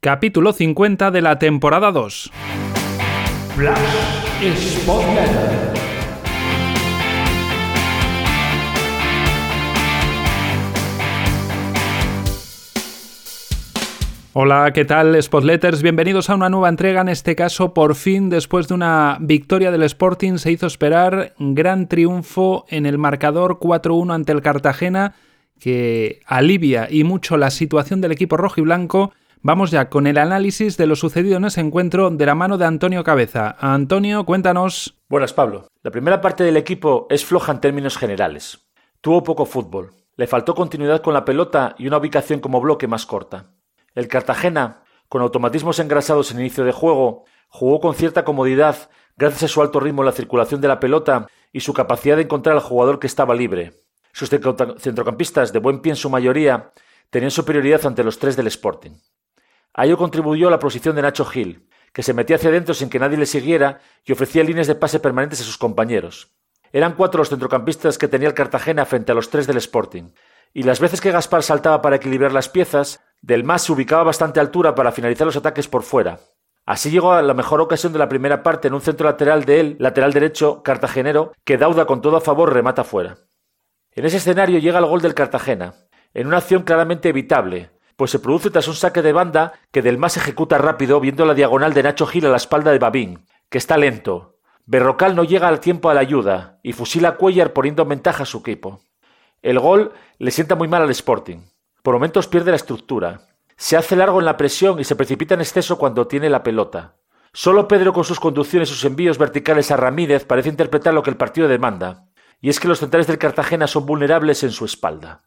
capítulo 50 de la temporada 2. Hola, ¿qué tal Spotletters? Bienvenidos a una nueva entrega, en este caso por fin después de una victoria del Sporting se hizo esperar gran triunfo en el marcador 4-1 ante el Cartagena que alivia y mucho la situación del equipo rojo y blanco Vamos ya con el análisis de lo sucedido en ese encuentro de la mano de Antonio Cabeza. Antonio, cuéntanos. Buenas, Pablo. La primera parte del equipo es floja en términos generales. Tuvo poco fútbol. Le faltó continuidad con la pelota y una ubicación como bloque más corta. El Cartagena, con automatismos engrasados en inicio de juego, jugó con cierta comodidad gracias a su alto ritmo en la circulación de la pelota y su capacidad de encontrar al jugador que estaba libre. Sus centrocampistas, de buen pie en su mayoría, tenían superioridad ante los tres del Sporting. A ello contribuyó la posición de Nacho Gil, que se metía hacia adentro sin que nadie le siguiera y ofrecía líneas de pase permanentes a sus compañeros. Eran cuatro los centrocampistas que tenía el Cartagena frente a los tres del Sporting, y las veces que Gaspar saltaba para equilibrar las piezas, Del Mas se ubicaba a bastante altura para finalizar los ataques por fuera. Así llegó a la mejor ocasión de la primera parte en un centro lateral de él, lateral derecho, cartagenero, que Dauda con todo a favor remata fuera. En ese escenario llega el gol del Cartagena, en una acción claramente evitable, pues se produce tras un saque de banda que Del Mas ejecuta rápido viendo la diagonal de Nacho Gil a la espalda de Babín, que está lento. Berrocal no llega al tiempo a la ayuda y fusila a Cuellar poniendo en ventaja a su equipo. El gol le sienta muy mal al Sporting. Por momentos pierde la estructura. Se hace largo en la presión y se precipita en exceso cuando tiene la pelota. Solo Pedro con sus conducciones y sus envíos verticales a Ramírez parece interpretar lo que el partido demanda. Y es que los centrales del Cartagena son vulnerables en su espalda.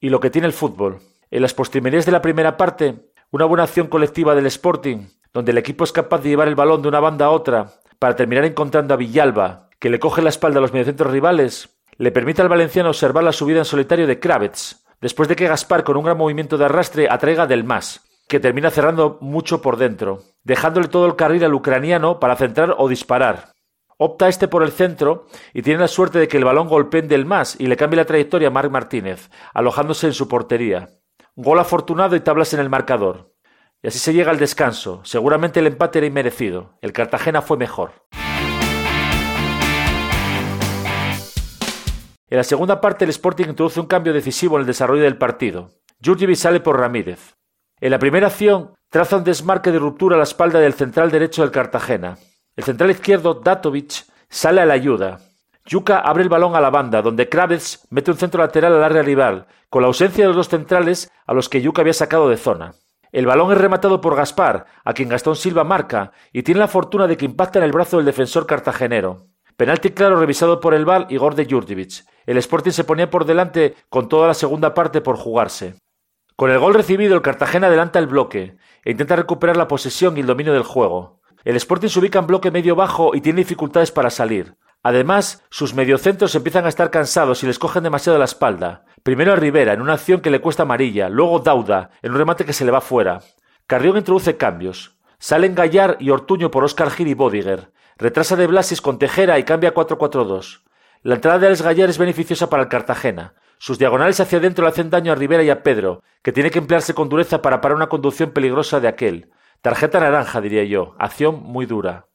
Y lo que tiene el fútbol, en las postrimerías de la primera parte, una buena acción colectiva del Sporting, donde el equipo es capaz de llevar el balón de una banda a otra para terminar encontrando a Villalba, que le coge la espalda a los mediocentros rivales, le permite al valenciano observar la subida en solitario de Kravets, después de que Gaspar con un gran movimiento de arrastre atraiga del más, que termina cerrando mucho por dentro, dejándole todo el carril al ucraniano para centrar o disparar. Opta este por el centro y tiene la suerte de que el balón golpee del más y le cambie la trayectoria a Marc Martínez, alojándose en su portería. Gol afortunado y tablas en el marcador. Y así se llega al descanso. Seguramente el empate era inmerecido. El Cartagena fue mejor. En la segunda parte el Sporting introduce un cambio decisivo en el desarrollo del partido. Jurjevic sale por Ramírez. En la primera acción traza un desmarque de ruptura a la espalda del central derecho del Cartagena. El central izquierdo, Datovic, sale a la ayuda. Yuka abre el balón a la banda, donde Kravets mete un centro lateral al área rival, con la ausencia de los dos centrales a los que Yuka había sacado de zona. El balón es rematado por Gaspar, a quien Gastón Silva marca, y tiene la fortuna de que impacta en el brazo del defensor cartagenero. Penalti claro revisado por el VAR y gol de Jurjevic. El Sporting se ponía por delante con toda la segunda parte por jugarse. Con el gol recibido, el Cartagena adelanta el bloque e intenta recuperar la posesión y el dominio del juego. El Sporting se ubica en bloque medio bajo y tiene dificultades para salir. Además, sus mediocentros empiezan a estar cansados y les cogen demasiado la espalda. Primero a Rivera, en una acción que le cuesta amarilla, luego Dauda, en un remate que se le va fuera. Carrión introduce cambios. Salen Gallar y Ortuño por Oscar Gil y Bodiger. Retrasa de Blasis con Tejera y cambia a 4-4-2. La entrada de Alex Gallar es beneficiosa para el Cartagena. Sus diagonales hacia adentro le hacen daño a Rivera y a Pedro, que tiene que emplearse con dureza para parar una conducción peligrosa de aquel. Tarjeta naranja, diría yo. Acción muy dura.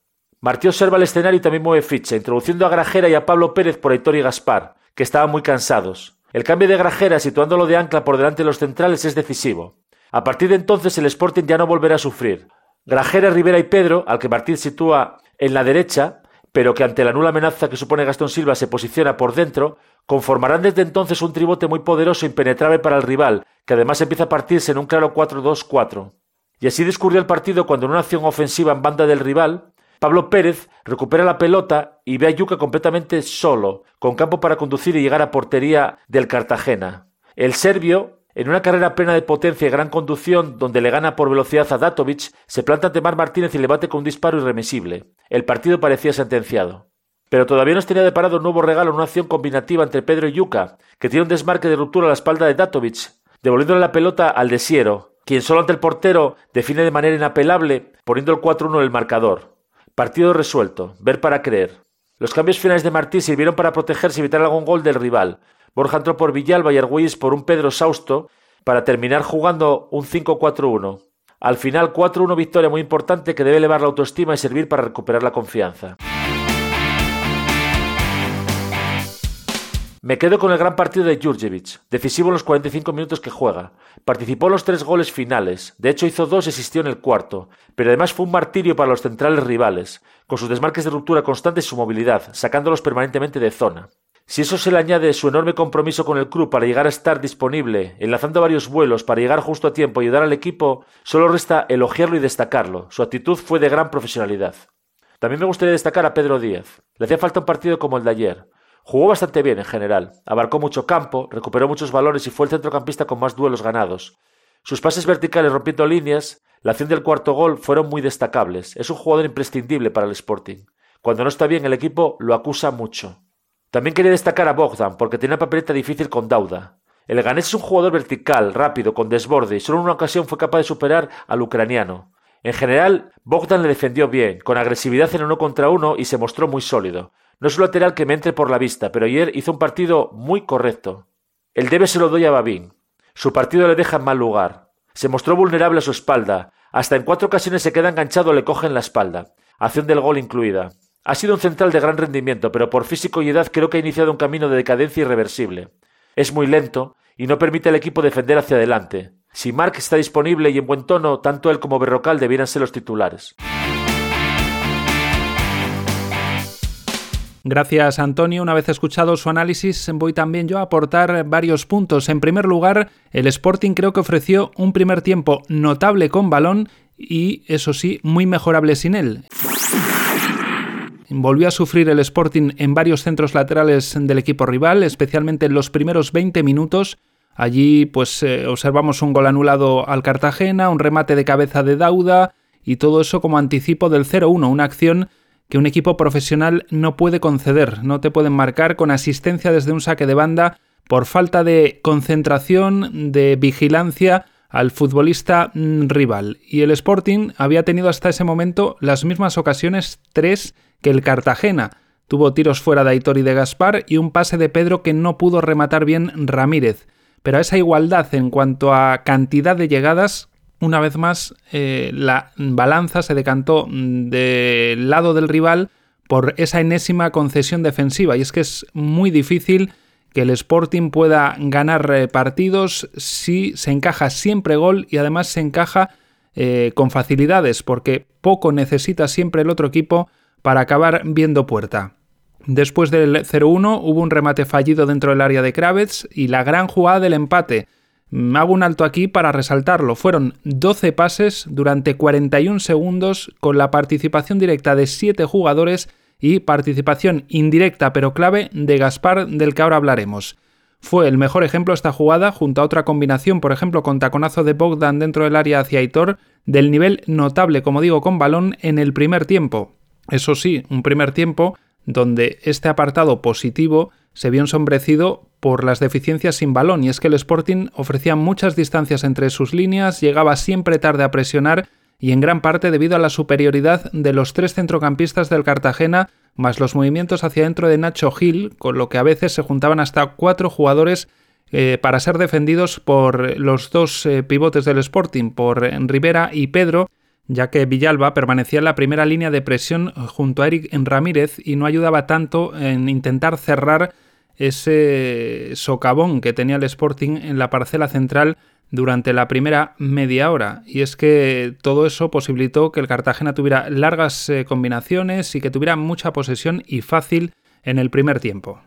Martí observa el escenario y también mueve ficha, introduciendo a Grajera y a Pablo Pérez por Aitor y Gaspar, que estaban muy cansados. El cambio de Grajera situándolo de ancla por delante de los centrales es decisivo. A partir de entonces el Sporting ya no volverá a sufrir. Grajera, Rivera y Pedro, al que Martín sitúa en la derecha, pero que ante la nula amenaza que supone Gastón Silva se posiciona por dentro, conformarán desde entonces un tribote muy poderoso e impenetrable para el rival, que además empieza a partirse en un claro 4-2-4. Y así discurrió el partido cuando en una acción ofensiva en banda del rival, Pablo Pérez recupera la pelota y ve a Yuca completamente solo, con campo para conducir y llegar a portería del Cartagena. El serbio, en una carrera plena de potencia y gran conducción, donde le gana por velocidad a Datovic, se planta ante Mar Martínez y le bate con un disparo irremisible. El partido parecía sentenciado. Pero todavía nos tenía deparado un nuevo regalo en una acción combinativa entre Pedro y Yuca, que tiene un desmarque de ruptura a la espalda de Datovic, devolviéndole la pelota al desiero, quien solo ante el portero define de manera inapelable, poniendo el 4-1 en el marcador. Partido resuelto. Ver para creer. Los cambios finales de Martí sirvieron para protegerse y evitar algún gol del rival. Borja entró por Villalba y Argüelles por un Pedro Sausto para terminar jugando un 5-4-1. Al final 4-1 victoria muy importante que debe elevar la autoestima y servir para recuperar la confianza. Me quedo con el gran partido de Jurjevic, decisivo en los 45 minutos que juega. Participó en los tres goles finales, de hecho hizo dos y existió en el cuarto, pero además fue un martirio para los centrales rivales, con sus desmarques de ruptura constante y su movilidad, sacándolos permanentemente de zona. Si eso se le añade su enorme compromiso con el club para llegar a estar disponible, enlazando varios vuelos para llegar justo a tiempo y ayudar al equipo, solo resta elogiarlo y destacarlo. Su actitud fue de gran profesionalidad. También me gustaría destacar a Pedro Díaz. Le hacía falta un partido como el de ayer. Jugó bastante bien en general, abarcó mucho campo, recuperó muchos valores y fue el centrocampista con más duelos ganados. Sus pases verticales rompiendo líneas, la acción del cuarto gol fueron muy destacables. Es un jugador imprescindible para el Sporting. Cuando no está bien el equipo lo acusa mucho. También quería destacar a Bogdan porque tenía una papeleta difícil con Dauda. El ganés es un jugador vertical, rápido, con desborde y solo en una ocasión fue capaz de superar al ucraniano. En general, Bogdan le defendió bien, con agresividad en uno contra uno y se mostró muy sólido. No es un lateral que me entre por la vista, pero ayer hizo un partido muy correcto. El debe se lo doy a Babín. Su partido le deja en mal lugar. Se mostró vulnerable a su espalda. Hasta en cuatro ocasiones se queda enganchado o le coge en la espalda. Acción del gol incluida. Ha sido un central de gran rendimiento, pero por físico y edad creo que ha iniciado un camino de decadencia irreversible. Es muy lento y no permite al equipo defender hacia adelante. Si Mark está disponible y en buen tono, tanto él como Berrocal debieran ser los titulares. Gracias, Antonio. Una vez escuchado su análisis, voy también yo a aportar varios puntos. En primer lugar, el Sporting creo que ofreció un primer tiempo notable con balón y, eso sí, muy mejorable sin él. Volvió a sufrir el Sporting en varios centros laterales del equipo rival, especialmente en los primeros 20 minutos. Allí pues eh, observamos un gol anulado al Cartagena, un remate de cabeza de Dauda y todo eso como anticipo del 0-1, una acción que un equipo profesional no puede conceder, no te pueden marcar con asistencia desde un saque de banda por falta de concentración, de vigilancia al futbolista mm, rival. Y el Sporting había tenido hasta ese momento las mismas ocasiones, tres, que el Cartagena. Tuvo tiros fuera de Aitor y de Gaspar y un pase de Pedro que no pudo rematar bien Ramírez. Pero a esa igualdad en cuanto a cantidad de llegadas una vez más eh, la balanza se decantó del lado del rival por esa enésima concesión defensiva. Y es que es muy difícil que el Sporting pueda ganar eh, partidos si se encaja siempre gol y además se encaja eh, con facilidades, porque poco necesita siempre el otro equipo para acabar viendo puerta. Después del 0-1 hubo un remate fallido dentro del área de Kravets y la gran jugada del empate Hago un alto aquí para resaltarlo. Fueron 12 pases durante 41 segundos con la participación directa de 7 jugadores y participación indirecta pero clave de Gaspar del que ahora hablaremos. Fue el mejor ejemplo esta jugada junto a otra combinación, por ejemplo con taconazo de Bogdan dentro del área hacia Aitor, del nivel notable, como digo, con balón en el primer tiempo. Eso sí, un primer tiempo donde este apartado positivo se vio ensombrecido por las deficiencias sin balón, y es que el Sporting ofrecía muchas distancias entre sus líneas, llegaba siempre tarde a presionar, y en gran parte debido a la superioridad de los tres centrocampistas del Cartagena, más los movimientos hacia dentro de Nacho Gil, con lo que a veces se juntaban hasta cuatro jugadores eh, para ser defendidos por los dos eh, pivotes del Sporting, por Rivera y Pedro, ya que Villalba permanecía en la primera línea de presión junto a Eric Ramírez y no ayudaba tanto en intentar cerrar ese socavón que tenía el Sporting en la parcela central durante la primera media hora. Y es que todo eso posibilitó que el Cartagena tuviera largas eh, combinaciones y que tuviera mucha posesión y fácil en el primer tiempo.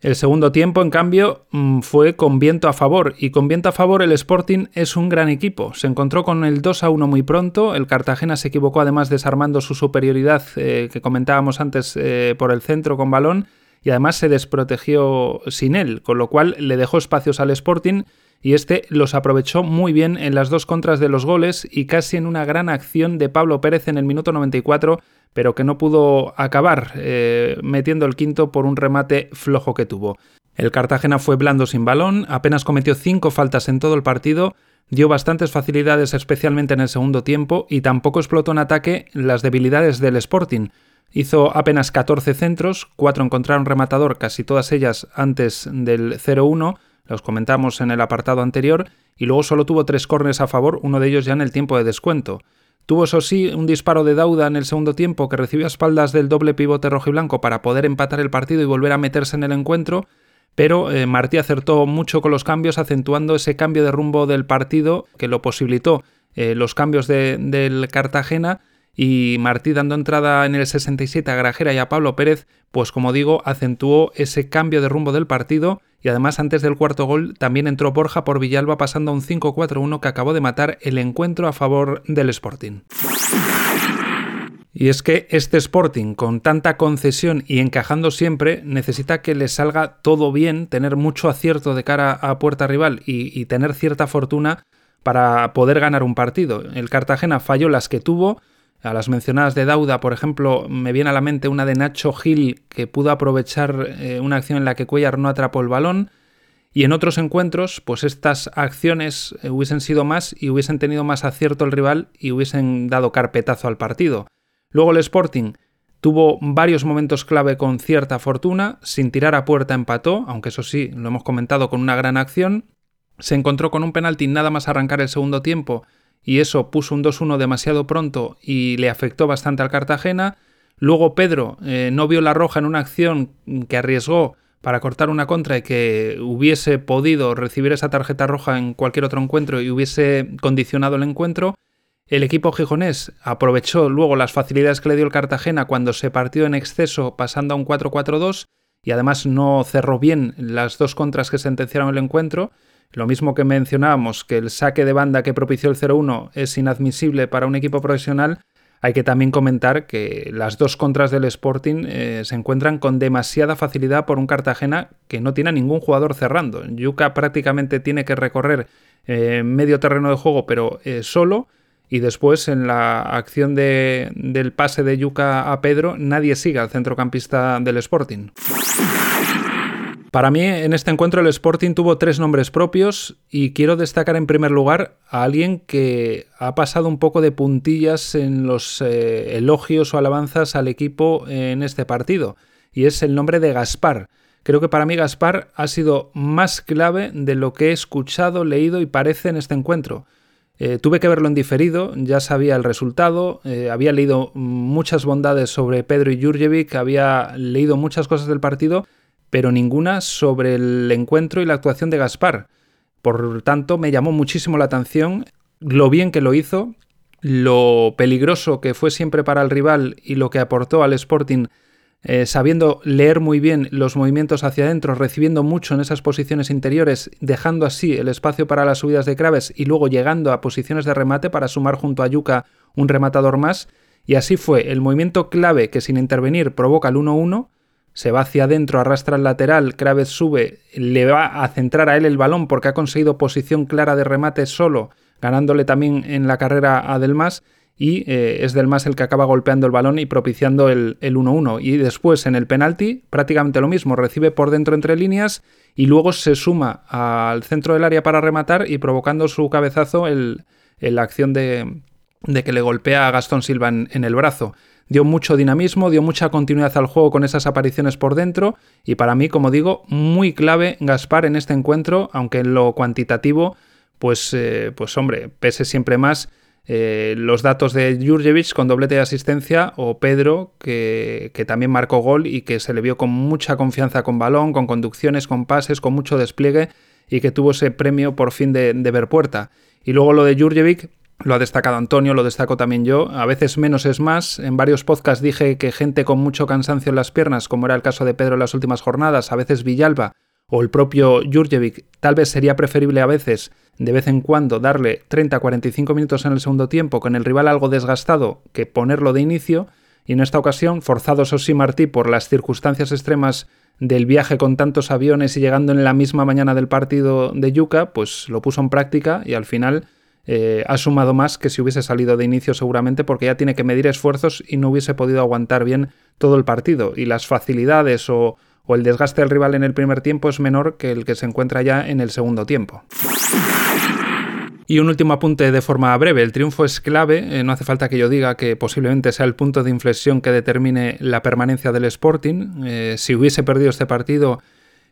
El segundo tiempo, en cambio, mm, fue con viento a favor, y con viento a favor el Sporting es un gran equipo. Se encontró con el 2 a 1 muy pronto, el Cartagena se equivocó además desarmando su superioridad eh, que comentábamos antes eh, por el centro con balón, y además se desprotegió sin él, con lo cual le dejó espacios al Sporting y este los aprovechó muy bien en las dos contras de los goles y casi en una gran acción de Pablo Pérez en el minuto 94 pero que no pudo acabar eh, metiendo el quinto por un remate flojo que tuvo. El Cartagena fue blando sin balón, apenas cometió cinco faltas en todo el partido, dio bastantes facilidades especialmente en el segundo tiempo y tampoco explotó en ataque las debilidades del Sporting. Hizo apenas 14 centros, cuatro encontraron rematador, casi todas ellas antes del 0-1, los comentamos en el apartado anterior, y luego solo tuvo tres córneres a favor, uno de ellos ya en el tiempo de descuento. Tuvo, eso sí, un disparo de Dauda en el segundo tiempo que recibió a espaldas del doble pivote rojo y blanco para poder empatar el partido y volver a meterse en el encuentro, pero eh, Martí acertó mucho con los cambios, acentuando ese cambio de rumbo del partido que lo posibilitó eh, los cambios del Cartagena y Martí dando entrada en el 67 a Grajera y a Pablo Pérez, pues como digo, acentuó ese cambio de rumbo del partido y además antes del cuarto gol también entró Borja por Villalba pasando a un 5-4-1 que acabó de matar el encuentro a favor del Sporting. Y es que este Sporting, con tanta concesión y encajando siempre, necesita que le salga todo bien, tener mucho acierto de cara a puerta rival y, y tener cierta fortuna para poder ganar un partido. El Cartagena falló las que tuvo, a las mencionadas de Dauda, por ejemplo, me viene a la mente una de Nacho Gil que pudo aprovechar eh, una acción en la que Cuellar no atrapó el balón. Y en otros encuentros, pues estas acciones eh, hubiesen sido más y hubiesen tenido más acierto el rival y hubiesen dado carpetazo al partido. Luego el Sporting tuvo varios momentos clave con cierta fortuna, sin tirar a puerta empató, aunque eso sí, lo hemos comentado con una gran acción. Se encontró con un penalti nada más arrancar el segundo tiempo y eso puso un 2-1 demasiado pronto y le afectó bastante al Cartagena. Luego Pedro eh, no vio la roja en una acción que arriesgó para cortar una contra y que hubiese podido recibir esa tarjeta roja en cualquier otro encuentro y hubiese condicionado el encuentro. El equipo gijonés aprovechó luego las facilidades que le dio el Cartagena cuando se partió en exceso pasando a un 4-4-2 y además no cerró bien las dos contras que sentenciaron el encuentro lo mismo que mencionábamos que el saque de banda que propició el 0-1 es inadmisible para un equipo profesional, hay que también comentar que las dos contras del Sporting eh, se encuentran con demasiada facilidad por un Cartagena que no tiene a ningún jugador cerrando. Yuca prácticamente tiene que recorrer eh, medio terreno de juego, pero eh, solo. Y después en la acción del pase de Yuca a Pedro, nadie sigue al centrocampista del Sporting. Para mí, en este encuentro, el Sporting tuvo tres nombres propios y quiero destacar en primer lugar a alguien que ha pasado un poco de puntillas en los eh, elogios o alabanzas al equipo en este partido, y es el nombre de Gaspar. Creo que para mí Gaspar ha sido más clave de lo que he escuchado, leído y parece en este encuentro. Eh, tuve que verlo en diferido, ya sabía el resultado, eh, había leído muchas bondades sobre Pedro y Jurjevic, había leído muchas cosas del partido pero ninguna sobre el encuentro y la actuación de Gaspar. Por tanto, me llamó muchísimo la atención lo bien que lo hizo, lo peligroso que fue siempre para el rival y lo que aportó al Sporting, eh, sabiendo leer muy bien los movimientos hacia adentro, recibiendo mucho en esas posiciones interiores, dejando así el espacio para las subidas de Craves y luego llegando a posiciones de remate para sumar junto a Yuka un rematador más. Y así fue el movimiento clave que sin intervenir provoca el 1-1 se va hacia adentro, arrastra el lateral, Kraves sube, le va a centrar a él el balón porque ha conseguido posición clara de remate solo, ganándole también en la carrera a Delmas y eh, es Delmas el que acaba golpeando el balón y propiciando el 1-1. Y después en el penalti prácticamente lo mismo, recibe por dentro entre líneas y luego se suma al centro del área para rematar y provocando su cabezazo el, la acción de, de, que le golpea a Gastón Silva en el brazo dio mucho dinamismo, dio mucha continuidad al juego con esas apariciones por dentro y para mí, como digo, muy clave Gaspar en este encuentro, aunque en lo cuantitativo, pues, eh, pues hombre, pese siempre más eh, los datos de Jurjevic con doblete de asistencia o Pedro, que, que, también marcó gol y que se le vio con mucha confianza con balón, con conducciones, con pases, con mucho despliegue y que tuvo ese premio por fin de, de ver puerta. Y luego lo de Jurjevic, lo ha destacado Antonio, lo destaco también yo. A veces menos es más. En varios podcasts dije que gente con mucho cansancio en las piernas, como era el caso de Pedro en las últimas jornadas, a veces Villalba o el propio Jurjevic, tal vez sería preferible a veces, de vez en cuando, darle 30-45 minutos en el segundo tiempo con el rival algo desgastado que ponerlo de inicio. Y en esta ocasión, forzados Ossi Martí por las circunstancias extremas del viaje con tantos aviones y llegando en la misma mañana del partido de Yuca, pues lo puso en práctica y al final eh, ha sumado más que si hubiese salido de inicio seguramente porque ya tiene que medir esfuerzos y no hubiese podido aguantar bien todo el partido. Y las facilidades o, el desgaste del rival en el primer tiempo es menor que el que se encuentra ya en el segundo tiempo. Y un último apunte de forma breve. El triunfo es clave. Eh, no hace falta que yo diga que posiblemente sea el punto de inflexión que determine la permanencia del Sporting. Eh, si hubiese perdido este partido,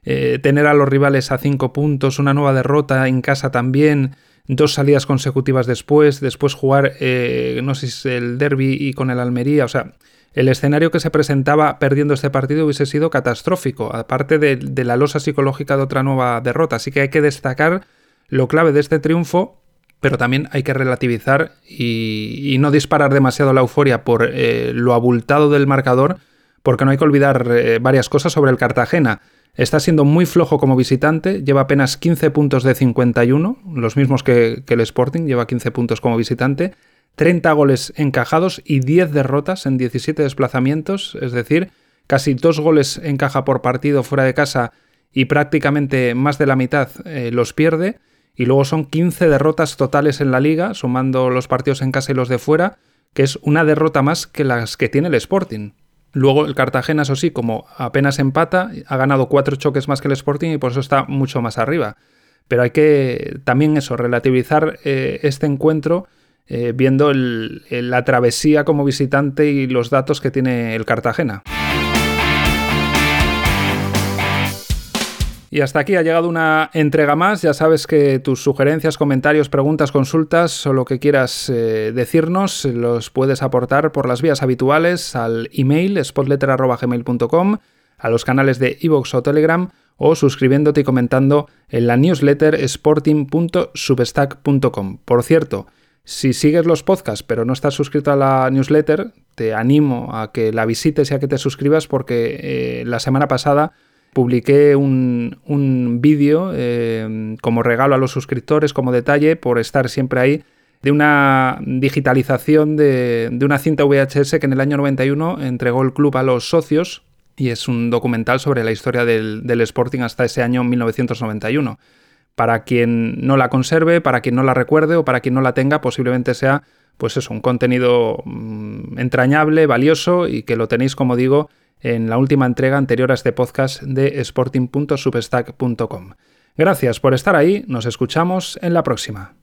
tener a los rivales a cinco puntos, una nueva derrota en casa también, dos salidas consecutivas después, después jugar, eh, no sé el derby y con el Almería, o sea, el escenario que se presentaba perdiendo este partido hubiese sido catastrófico, aparte de, la losa psicológica de otra nueva derrota. Así que hay que destacar lo clave de este triunfo, pero también hay que relativizar y, no disparar demasiado la euforia por eh, lo abultado del marcador, porque no hay que olvidar varias cosas sobre el Cartagena. Está siendo muy flojo como visitante, lleva apenas 15 puntos de 51, los mismos que, el Sporting, lleva 15 puntos como visitante, 30 goles encajados y 10 derrotas en 17 desplazamientos, es decir, casi dos goles encaja por partido fuera de casa y prácticamente más de la mitad eh, los pierde. Y luego son 15 derrotas totales en la liga, sumando los partidos en casa y los de fuera, que es una derrota más que las que tiene el Sporting. Luego el Cartagena, eso sí, como apenas empata, ha ganado cuatro choques más que el Sporting y por eso está mucho más arriba. Pero hay que también eso, relativizar eh, este encuentro eh, viendo la travesía como visitante y los datos que tiene el Cartagena. Y hasta aquí ha llegado una entrega más. Ya sabes que tus sugerencias, comentarios, preguntas, consultas o lo que quieras eh, decirnos los puedes aportar por las vías habituales al email spotletter.gmail.com, a los canales de iVoox o Telegram o suscribiéndote y comentando en la newsletter sporting.substack.com. Por cierto, si sigues los podcasts pero no estás suscrito a la newsletter, te animo a que la visites y a que te suscribas porque eh, la semana pasada publiqué un, vídeo eh, como regalo a los suscriptores, como detalle, por estar siempre ahí, de una digitalización de, una cinta VHS que en el año 91 entregó el club a los socios y es un documental sobre la historia del, Sporting hasta ese año 1991. Para quien no la conserve, para quien no la recuerde o para quien no la tenga, posiblemente sea pues eso, un contenido mm, entrañable, valioso y que lo tenéis, como digo, en la última entrega anterior a este podcast de sporting.substack.com. Gracias por estar ahí, nos escuchamos en la próxima.